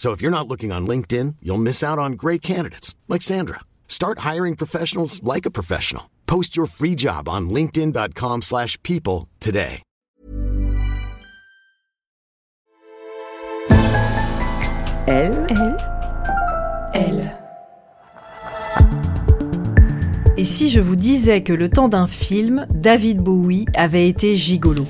So if you're not looking on LinkedIn, you'll miss out on great candidates like Sandra. Start hiring professionals like a professional. Post your free job on linkedin.com/people today. Elle, elle, elle. Et si je vous disais que le temps d'un film, David Bowie avait été gigolo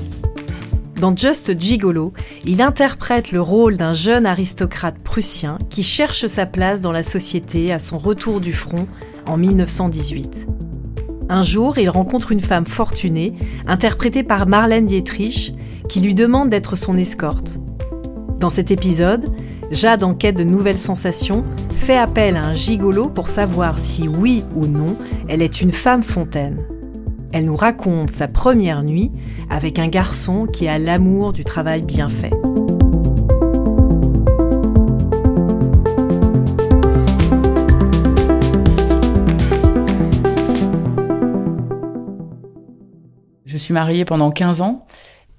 Dans Just Gigolo, il interprète le rôle d'un jeune aristocrate prussien qui cherche sa place dans la société à son retour du front en 1918. Un jour, il rencontre une femme fortunée, interprétée par Marlène Dietrich, qui lui demande d'être son escorte. Dans cet épisode, Jade, en quête de nouvelles sensations, fait appel à un gigolo pour savoir si oui ou non elle est une femme fontaine. Elle nous raconte sa première nuit avec un garçon qui a l'amour du travail bien fait. Je suis mariée pendant 15 ans.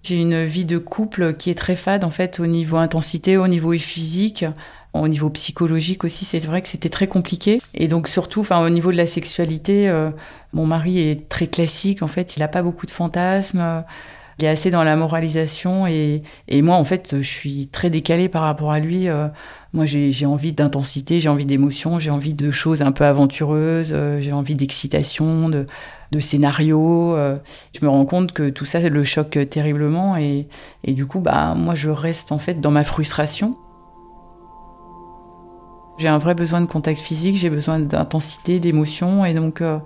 J'ai une vie de couple qui est très fade en fait au niveau intensité, au niveau physique, au niveau psychologique aussi. C'est vrai que c'était très compliqué. Et donc surtout, enfin au niveau de la sexualité, euh, mon mari est très classique en fait. Il n'a pas beaucoup de fantasmes. Il est assez dans la moralisation et, et, moi en fait je suis très décalée par rapport à lui. Euh, moi j'ai envie d'intensité, j'ai envie d'émotion, j'ai envie de choses un peu aventureuses, euh, j'ai envie d'excitation, de de scénario. Euh, je me rends compte que tout ça le choque terriblement et, et du coup, bah, moi, je reste en fait dans ma frustration. J'ai un vrai besoin de contact physique, j'ai besoin d'intensité, d'émotion et donc euh,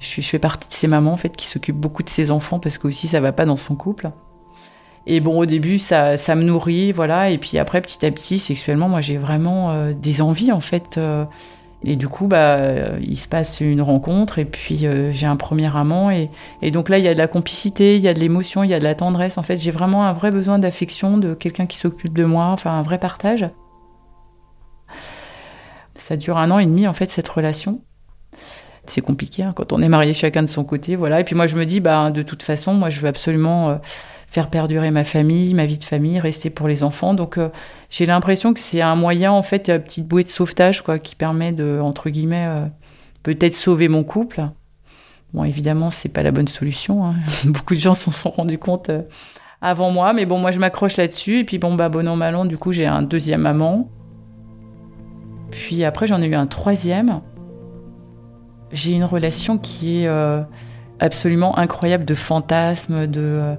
je, fais partie de ces mamans en fait qui s'occupent beaucoup de ses enfants parce que aussi ça va pas dans son couple. Et bon, au début, ça, ça me nourrit, voilà. Et puis après, petit à petit, sexuellement, moi, j'ai vraiment euh, des envies, en fait. Euh, et du coup, bah, il se passe une rencontre et puis j'ai un premier amant. Et, et, donc là, il y a de la complicité, il y a de l'émotion, il y a de la tendresse. En fait, j'ai vraiment un vrai besoin d'affection, de quelqu'un qui s'occupe de moi, enfin un vrai partage. Ça dure un an et demi, en fait, cette relation. C'est compliqué hein, quand on est marié chacun de son côté, voilà. Et puis moi, je me dis, bah, de toute façon, moi, je veux absolument euh, faire perdurer ma famille, ma vie de famille, rester pour les enfants. Donc euh, j'ai l'impression que c'est un moyen, en fait, une petite bouée de sauvetage, quoi, qui permet de, entre guillemets, euh, peut-être sauver mon couple. Bon, évidemment, c'est pas la bonne solution. Hein. Beaucoup de gens s'en sont rendus compte euh, avant moi, mais bon, moi je m'accroche là-dessus. Et puis bon, bah bon an mal du coup, j'ai un deuxième amant. Puis après, j'en ai eu un troisième. J'ai une relation qui est absolument incroyable de fantasmes, de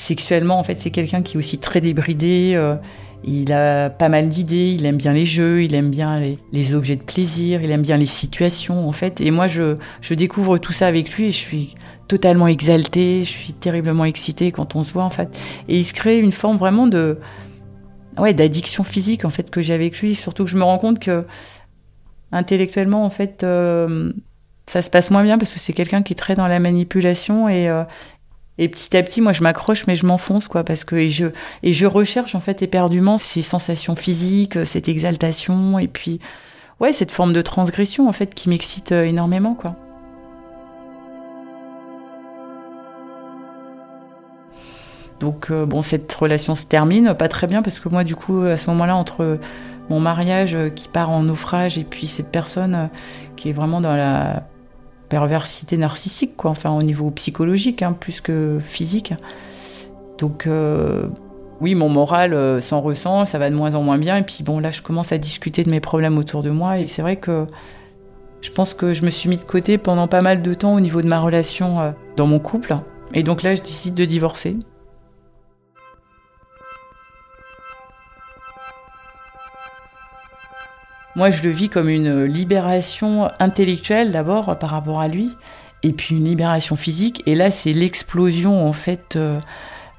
Sexuellement, en fait, c'est quelqu'un qui est aussi très débridé. Euh, il a pas mal d'idées, il aime bien les jeux, il aime bien les, objets de plaisir, il aime bien les situations, en fait. Et moi, je, je découvre tout ça avec lui et je suis totalement exaltée, je suis terriblement excitée quand on se voit, en fait. Et il se crée une forme vraiment de ouais, d'addiction physique, en fait, que j'ai avec lui. Surtout que je me rends compte que intellectuellement, en fait, euh, ça se passe moins bien parce que c'est quelqu'un qui est très dans la manipulation et, euh, et petit à petit, moi, je m'accroche, mais je m'enfonce, quoi, parce que et je et je recherche en fait éperdument ces sensations physiques, cette exaltation, et puis ouais, cette forme de transgression en fait qui m'excite euh, énormément, quoi. Donc euh, bon, cette relation se termine, pas très bien, parce que moi, du coup, à ce moment-là, entre mon mariage euh, qui part en naufrage et puis cette personne qui est vraiment dans la perversité narcissique, quoi, enfin au niveau psychologique, hein, plus que physique. Donc euh, oui, mon moral euh, s'en ressent, ça va de moins en moins bien. Et puis bon, là, je commence à discuter de mes problèmes autour de moi. Et c'est vrai que Je pense que je me suis mis de côté pendant pas mal de temps au niveau de ma relation euh, dans mon couple. Et donc là, je décide de divorcer. Moi, je le vis comme une libération intellectuelle d'abord par rapport à lui, et puis une libération physique. Et là, c'est l'explosion en fait euh,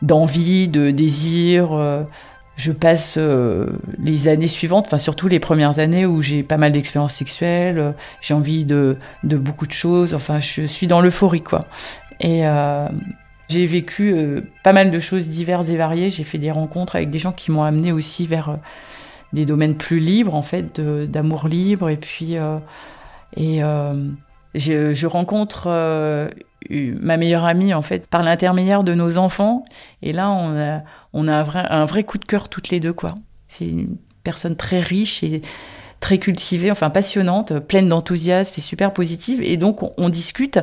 d'envie, de désir. Euh, je passe euh, les années suivantes, enfin surtout les premières années où j'ai pas mal d'expériences sexuelles, j'ai envie de, de, beaucoup de choses. Enfin, je suis dans l'euphorie quoi. Et j'ai vécu pas mal de choses diverses et variées. J'ai fait des rencontres avec des gens qui m'ont amené aussi vers des domaines plus libres, en fait, d'amour libre. Et puis, euh, et, euh, je, rencontre euh, ma meilleure amie, en fait, par l'intermédiaire de nos enfants. Et là, on a, on a un, vrai, un vrai coup de cœur toutes les deux, quoi. C'est une personne très riche et très cultivée, enfin passionnante, pleine d'enthousiasme et super positive. Et donc, on, discute.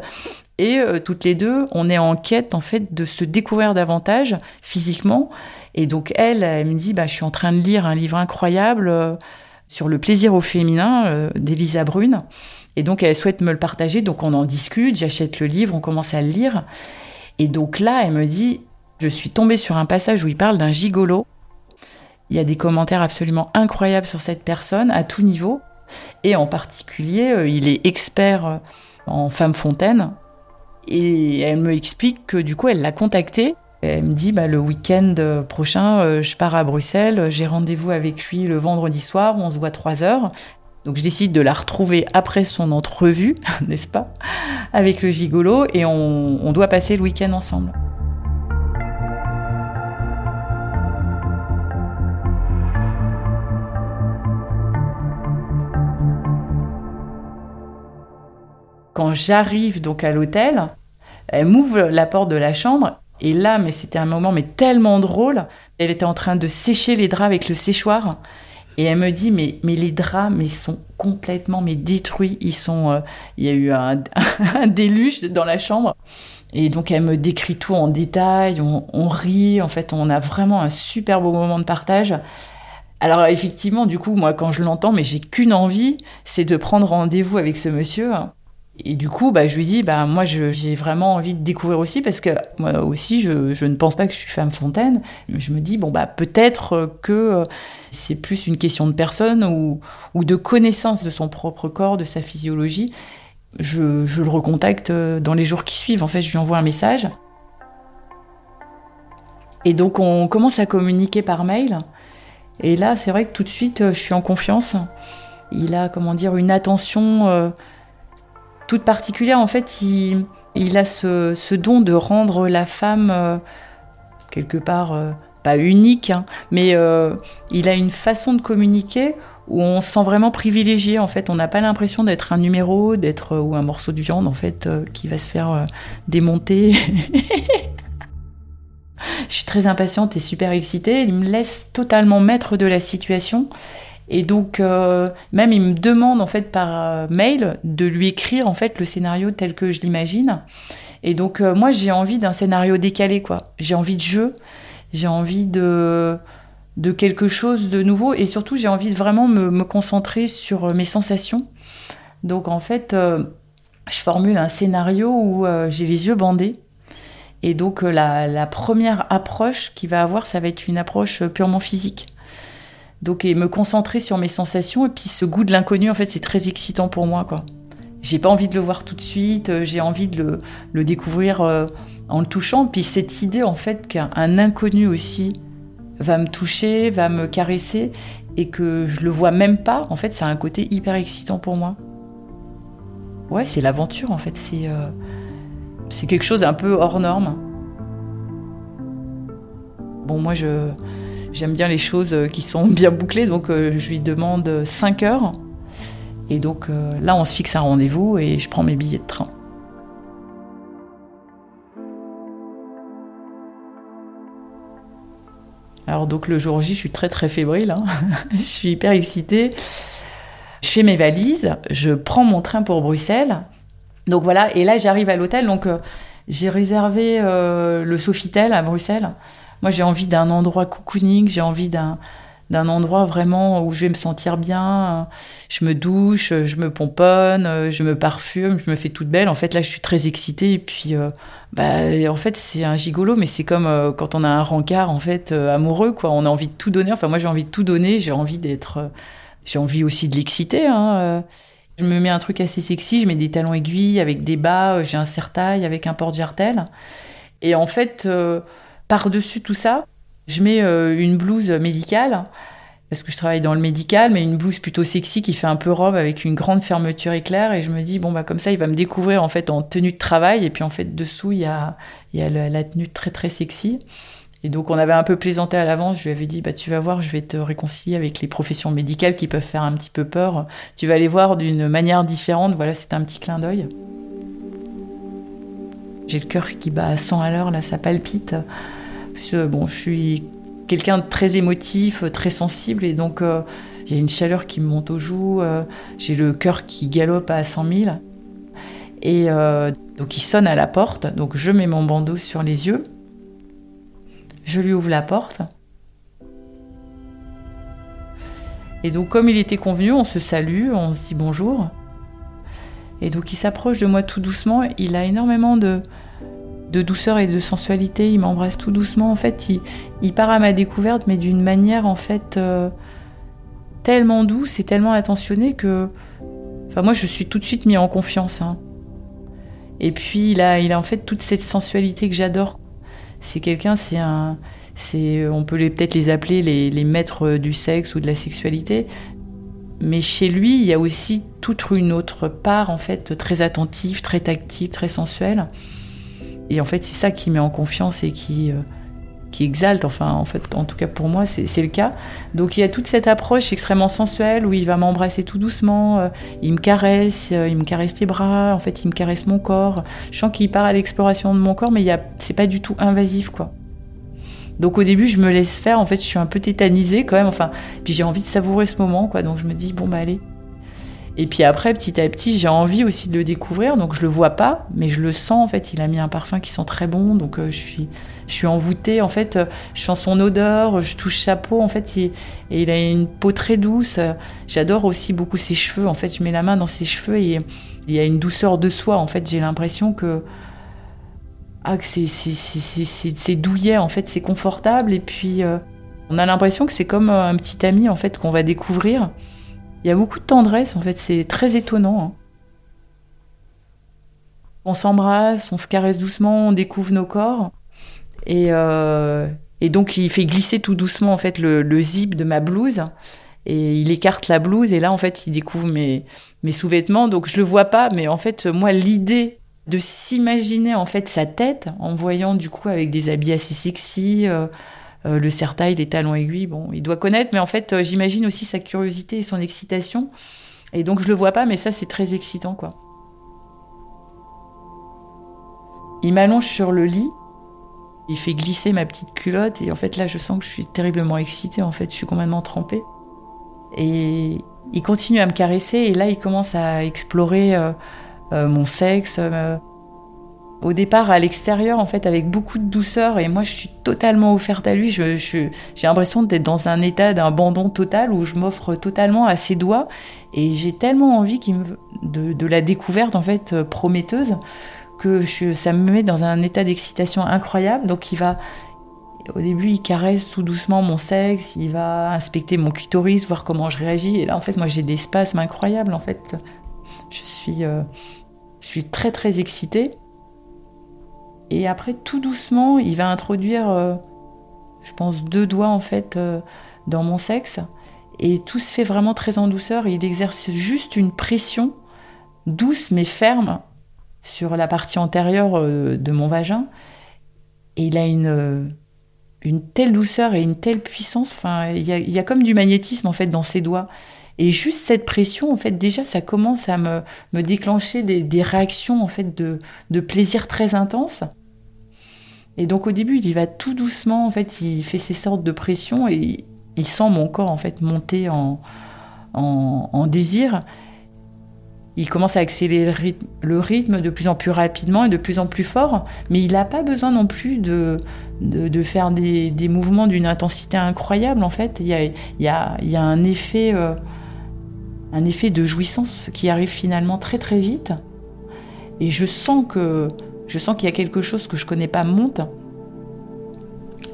Et toutes les deux, on est en quête, en fait, de se découvrir davantage physiquement et donc elle, elle me dit, bah, je suis en train de lire un livre incroyable euh, sur le plaisir au féminin euh, d'Elisa Brune. Et donc elle souhaite me le partager, donc on en discute, j'achète le livre, on commence à le lire. Et donc là, elle me dit, je suis tombée sur un passage où il parle d'un gigolo. Il y a des commentaires absolument incroyables sur cette personne à tout niveau. Et en particulier, euh, il est expert en femme fontaine. Et elle me explique que du coup, elle l'a contacté elle me dit bah, le week-end prochain, euh, je pars à Bruxelles, j'ai rendez-vous avec lui le vendredi soir, on se voit trois heures. Donc je décide de la retrouver après son entrevue, n'est-ce pas, avec le gigolo, et on, on doit passer le week-end ensemble. Quand j'arrive donc à l'hôtel, elle m'ouvre la porte de la chambre et là, mais c'était un moment mais tellement drôle. Elle était en train de sécher les draps avec le séchoir. Et elle me dit, mais, mais les draps mais sont complètement mais détruits. Ils sont, euh, il y a eu un, déluge dans la chambre. Et donc elle me décrit tout en détail, on, rit, en fait on a vraiment un super beau moment de partage. Alors effectivement, du coup, moi quand je l'entends, mais j'ai qu'une envie, c'est de prendre rendez-vous avec ce monsieur et du coup, bah, je lui dis, bah, moi, j'ai vraiment envie de découvrir aussi, parce que moi aussi, je, ne pense pas que je suis femme fontaine. Je me dis, bon, bah, peut-être que euh, c'est plus une question de personne ou, de connaissance de son propre corps, de sa physiologie. Je, je, le recontacte euh, dans les jours qui suivent. En fait, je lui envoie un message. Et donc, on commence à communiquer par mail. Et là, c'est vrai que tout de suite, euh, je suis en confiance. Il a, comment dire, une attention toute particulière. En fait, il, a ce, don de rendre la femme euh, quelque part euh, pas unique, hein, mais euh, il a une façon de communiquer où on se sent vraiment privilégié. En fait, on n'a pas l'impression d'être un numéro, d'être ou un morceau de viande en fait qui va se faire démonter. Je suis très impatiente et super excitée. Il me laisse totalement maître de la situation. Et donc, euh, même il me demande en fait par euh, mail de lui écrire en fait le scénario tel que je l'imagine. Et donc, euh, moi, j'ai envie d'un scénario décalé, quoi. J'ai envie de jeu, j'ai envie de, de quelque chose de nouveau, et surtout, j'ai envie de vraiment me, concentrer sur mes sensations. Donc, en fait, je formule un scénario où j'ai les yeux bandés. Et donc, la, la première approche qu'il va avoir, ça va être une approche purement physique. Donc, et me concentrer sur mes sensations. Et puis, ce goût de l'inconnu, en fait, c'est très excitant pour moi, quoi. J'ai pas envie de le voir tout de suite. Euh, j'ai envie de le, découvrir euh, en le touchant. Puis, cette idée, en fait, qu'un inconnu aussi va me toucher, va me caresser et que je le vois même pas, en fait, ça a un côté hyper excitant pour moi. Ouais, c'est l'aventure, en fait. C'est euh, c'est quelque chose un peu hors norme. Bon, moi, je J'aime bien les choses euh, qui sont bien bouclées, donc euh, je lui demande 5 heures. Et donc euh, là, on se fixe un rendez-vous et je prends mes billets de train. Alors donc le jour J, je suis très très fébrile, hein. je suis hyper excitée. Je fais mes valises, je prends mon train pour Bruxelles. Donc voilà, et là j'arrive à l'hôtel, donc j'ai réservé le Sofitel à Bruxelles. Moi, j'ai envie d'un endroit cocooning, j'ai envie d'un d'un endroit vraiment où je vais me sentir bien. Je me douche, je me pomponne, je me parfume, je me fais toute belle. En fait, là, je suis très excitée. Et puis, euh, bah, en fait, c'est un gigolo, mais c'est comme euh, quand on a un rencard, en fait, euh, amoureux, quoi. On a envie de tout donner. Enfin, moi, j'ai envie de tout donner. J'ai envie d'être. j'ai envie aussi de l'exciter. Hein. Je me mets un truc assez sexy. Je mets des talons aiguilles avec des bas. J'ai un serre-taille avec un porte-jartel. Et en fait, par-dessus tout ça, je mets euh, une blouse médicale, parce que je travaille dans le médical, mais une blouse plutôt sexy qui fait un peu robe avec une grande fermeture éclair. Et je me dis, bon, bah, comme ça, il va me découvrir en fait en tenue de travail. Et puis en fait, dessous, il y a, la, tenue très très sexy. Et donc, on avait un peu plaisanté à l'avance. Je lui avais dit, bah, tu vas voir, je vais te réconcilier avec les professions médicales qui peuvent faire un petit peu peur. Tu vas les voir d'une manière différente. Voilà, c'est un petit clin d'œil. J'ai le cœur qui bat à 100 à l'heure, là, ça palpite je suis quelqu'un de très émotif, très sensible, et donc euh, il y a une chaleur qui me monte aux joues, euh, j'ai le cœur qui galope à 100 000. Et euh, donc il sonne à la porte, donc je mets mon bandeau sur les yeux, je lui ouvre la porte. Et donc comme il était convenu, on se salue, on se dit bonjour. Et donc il s'approche de moi tout doucement, il a énormément de, de douceur et de sensualité. Il m'embrasse tout doucement. En fait, il, part à ma découverte, mais d'une manière en fait euh, tellement douce et tellement attentionnée que, enfin, moi, je suis tout de suite mis en confiance. Hein. Et puis, il a, il a en fait toute cette sensualité que j'adore. C'est quelqu'un, c'est un, c'est, on peut peut-être les appeler les, les maîtres du sexe ou de la sexualité, mais chez lui, il y a aussi toute une autre part, en fait, très attentive, très tactile, très sensuelle. Et en fait, c'est ça qui met en confiance et qui, euh, qui exalte. Enfin, en fait, en tout cas pour moi, c'est le cas. Donc il y a toute cette approche extrêmement sensuelle où il va m'embrasser tout doucement, euh, il me caresse, euh, il me caresse les bras, en fait, il me caresse mon corps. Je sens qu'il part à l'exploration de mon corps, mais c'est pas du tout invasif, quoi. Donc au début, je me laisse faire. En fait, je suis un peu tétanisée quand même. Enfin, puis j'ai envie de savourer ce moment, quoi. Donc je me dis bon bah allez, et puis après, petit à petit, j'ai envie aussi de le découvrir. Donc je le vois pas, mais je le sens. En fait, il a mis un parfum qui sent très bon. Donc euh, je suis, je suis envoûtée. En fait, euh, je sens son odeur. Je touche sa peau. En fait, il, a une peau très douce. J'adore aussi beaucoup ses cheveux. En fait, je mets la main dans ses cheveux et il y a une douceur de soi. En fait, j'ai l'impression que ah, c'est douillet. En fait, c'est confortable. Et puis, euh, on a l'impression que c'est comme un petit ami en fait qu'on va découvrir. Y a beaucoup de tendresse, en fait, c'est très étonnant. Hein. On s'embrasse, on se caresse doucement, on découvre nos corps. Et, euh, donc, il fait glisser tout doucement, en fait, le, zip de ma blouse. Et il écarte la blouse, et là, en fait, il découvre mes, mes sous-vêtements. Donc, je le vois pas, mais en fait, moi, l'idée de s'imaginer, en fait, sa tête, en voyant, du coup, avec des habits assez sexy, euh, euh, le serre-taille, les talons aiguilles, bon, il doit connaître, mais en fait, euh, j'imagine aussi sa curiosité et son excitation. Et donc, je le vois pas, mais ça, c'est très excitant, quoi. Il m'allonge sur le lit, il fait glisser ma petite culotte, et en fait, là, je sens que je suis terriblement excitée, en fait, je suis complètement trempée. Et il continue à me caresser, et là, il commence à explorer euh, mon sexe, au départ à l'extérieur en fait avec beaucoup de douceur et moi je suis totalement offerte à lui. Je, j'ai l'impression d'être dans un état d'abandon total où je m'offre totalement à ses doigts et j'ai tellement envie de, de, la découverte en fait euh, prometteuse que je, ça me met dans un état d'excitation incroyable. Donc il va au début, il caresse tout doucement mon sexe, il va inspecter mon clitoris, voir comment je réagis. Et là, en fait, moi, j'ai des spasmes incroyables. En fait, je suis, euh, je suis très très excitée. Et après, tout doucement, il va introduire, euh, je pense, deux doigts en fait euh, dans mon sexe. Et tout se fait vraiment très en douceur. il exerce juste une pression douce mais ferme sur la partie antérieure euh, de mon vagin. Et il a une, une telle douceur et une telle puissance. Enfin, il y, a, comme du magnétisme en fait dans ses doigts. Et juste cette pression, en fait, déjà, ça commence à me, me déclencher des, des, réactions en fait de, de plaisir très intenses. Et donc au début, il va tout doucement, en fait, il fait ces sortes de pressions et il sent mon corps en fait monter en, désir. il commence à accélérer le rythme de plus en plus rapidement et de plus en plus fort, mais il n'a pas besoin non plus de, de, faire des, des mouvements d'une intensité incroyable. En fait, il y a, il y a, il y a un, effet, euh, un effet de jouissance qui arrive finalement très très vite. Et je sens que je sens qu'il y a quelque chose que je connais pas monte.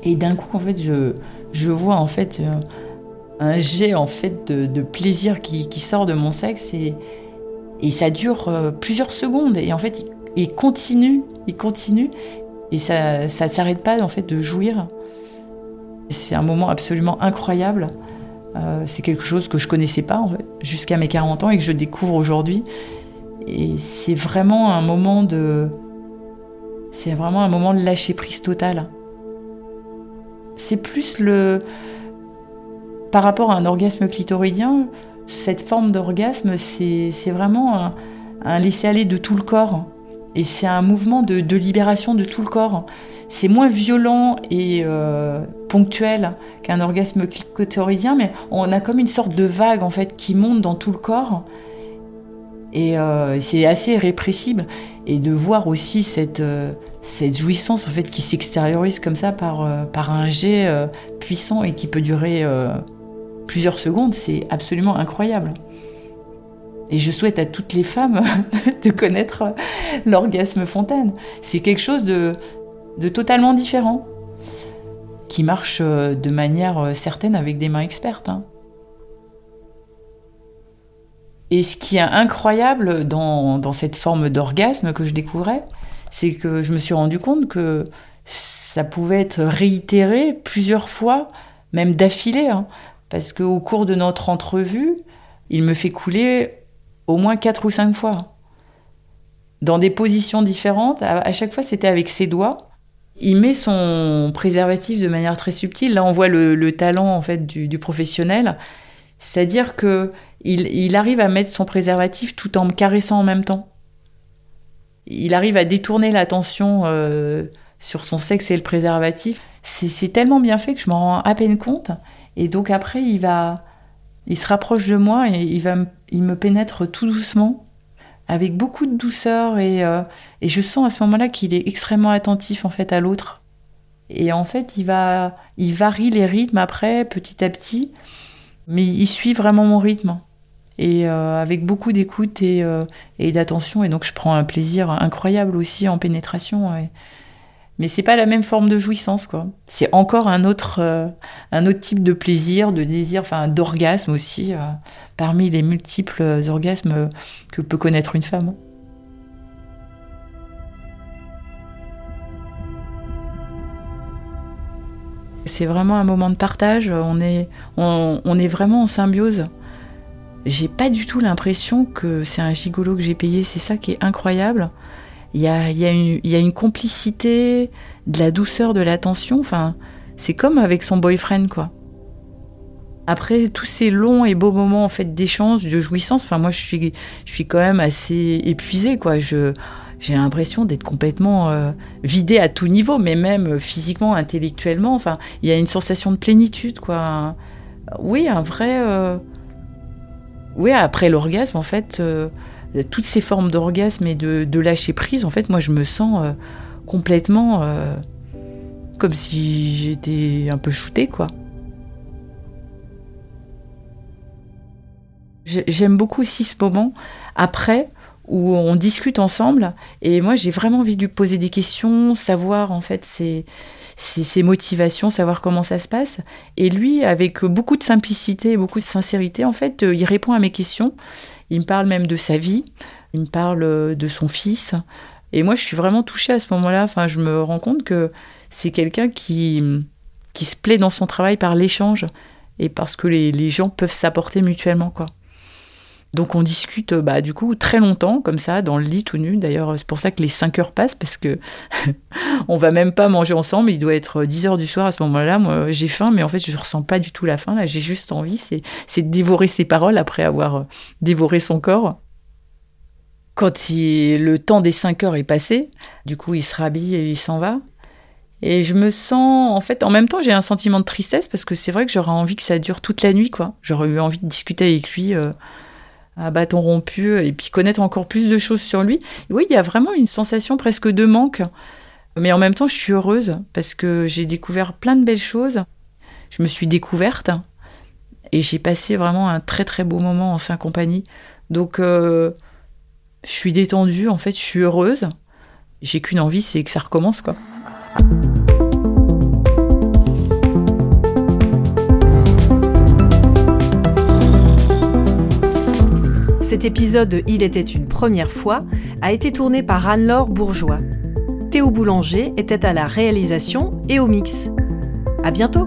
Et d'un coup, en fait, je, je vois en fait euh, un jet en fait de, plaisir qui, sort de mon sexe et, et ça dure euh, plusieurs secondes. Et en fait, il, continue, il continue. Et ça ne s'arrête pas en fait de jouir. C'est un moment absolument incroyable. Euh, c'est quelque chose que je connaissais pas jusqu'à mes 40 ans et que je découvre aujourd'hui. Et c'est vraiment un moment de. C'est vraiment un moment de lâcher prise totale. C'est plus le. Par rapport à un orgasme clitoridien, cette forme d'orgasme, c'est vraiment un, laisser-aller de tout le corps. Et c'est un mouvement de, libération de tout le corps. C'est moins violent et euh, ponctuel qu'un orgasme clitoridien, mais on a comme une sorte de vague en fait qui monte dans tout le corps. Et euh, c'est assez irrépressible. Et de voir aussi cette, euh, cette jouissance en fait qui s'extériorise comme ça par, par un jet puissant et qui peut durer plusieurs secondes, c'est absolument incroyable. Et je souhaite à toutes les femmes de connaître l'orgasme fontaine. C'est quelque chose de, totalement différent, qui marche euh, de manière euh, certaine avec des mains expertes. Hein. Et ce qui est incroyable dans, cette forme d'orgasme que je découvrais, c'est que je me suis rendu compte que ça pouvait être réitéré plusieurs fois, même d'affilée. Hein parce qu'au cours de notre entrevue, il me fait couler au moins quatre ou cinq fois. Dans des positions différentes, à chaque fois c'était avec ses doigts. Il met son préservatif de manière très subtile. Là, on voit le, talent en fait du, professionnel, c'est-à-dire que il, arrive à mettre son préservatif tout en me caressant en même temps. Il arrive à détourner l'attention euh, sur son sexe et le préservatif. C'est tellement bien fait que je m'en rends à peine compte. Et donc après, il va, il se rapproche de moi et il va, il me pénètre tout doucement, avec beaucoup de douceur et, euh, et je sens à ce moment-là qu'il est extrêmement attentif en fait à l'autre. Et en fait, il va, il varie les rythmes après, petit à petit, mais il suit vraiment mon rythme et euh, avec beaucoup d'écoute et, euh, et d'attention. Et donc, je prends un plaisir incroyable aussi en pénétration mais c'est pas la même forme de jouissance quoi. C'est encore un autre euh, un autre type de plaisir, de désir, enfin d'orgasme aussi parmi les multiples orgasmes que peut connaître une femme. C'est vraiment un moment de partage, on est, on, est vraiment en symbiose. J'ai pas du tout l'impression que c'est un gigolo que j'ai payé, c'est ça qui est incroyable. Il y a, une complicité, de la douceur, de l'attention. Enfin, c'est comme avec son boyfriend, quoi. Après tous ces longs et beaux moments en fait d'échange, de jouissance, enfin moi je suis, je suis quand même assez épuisée, quoi. Je, j'ai l'impression d'être complètement euh, vidée à tout niveau, mais même physiquement, intellectuellement. Enfin, il y a une sensation de plénitude, quoi. Oui, un vrai. Euh, oui, après l'orgasme, en fait, euh, toutes ces formes d'orgasme et de, lâcher prise, en fait, moi, je me sens euh, complètement euh, comme si j'étais un peu shootée, quoi. J'aime beaucoup aussi ce moment après où on discute ensemble et moi j'ai vraiment envie de lui poser des questions, savoir en fait ses, ses, motivations, savoir comment ça se passe. Et lui, avec beaucoup de simplicité et beaucoup de sincérité, en fait, euh, il répond à mes questions il me parle même de sa vie, il me parle euh, de son fils. Et moi, je suis vraiment touchée à ce moment-là. Enfin, je me rends compte que c'est quelqu'un qui, qui se plaît dans son travail par l'échange et parce que les, les gens peuvent s'apporter mutuellement, quoi. Donc on discute bah, du coup très longtemps comme ça dans le lit tout nu. D'ailleurs c'est pour ça que les 5 heures passent parce que on va même pas manger ensemble. Il doit être 10 heures du soir à ce moment-là. Moi j'ai faim mais en fait je ressens pas du tout la faim. Là j'ai juste envie c'est, de dévorer ses paroles après avoir euh, dévoré son corps. Quand le temps des 5 heures est passé, du coup il se rhabille et il s'en va. Et je me sens, en fait, en même temps, j'ai un sentiment de tristesse parce que c'est vrai que j'aurais envie que ça dure toute la nuit, quoi. J'aurais eu envie de discuter avec lui. Euh, à bâton rompu et puis connaître encore plus de choses sur lui. oui, il y a vraiment une sensation presque de manque. Mais en même temps, je suis heureuse parce que j'ai découvert plein de belles choses. Je me suis découverte et j'ai passé vraiment un très très beau moment en sa compagnie. Donc, euh, je suis détendue, en fait, je suis heureuse. J'ai qu'une envie, c'est que ça recommence. Cet épisode de Il était une première fois a été tourné par Anne-Laure Bourgeois. Théo Boulanger était à la réalisation et au mix. À bientôt!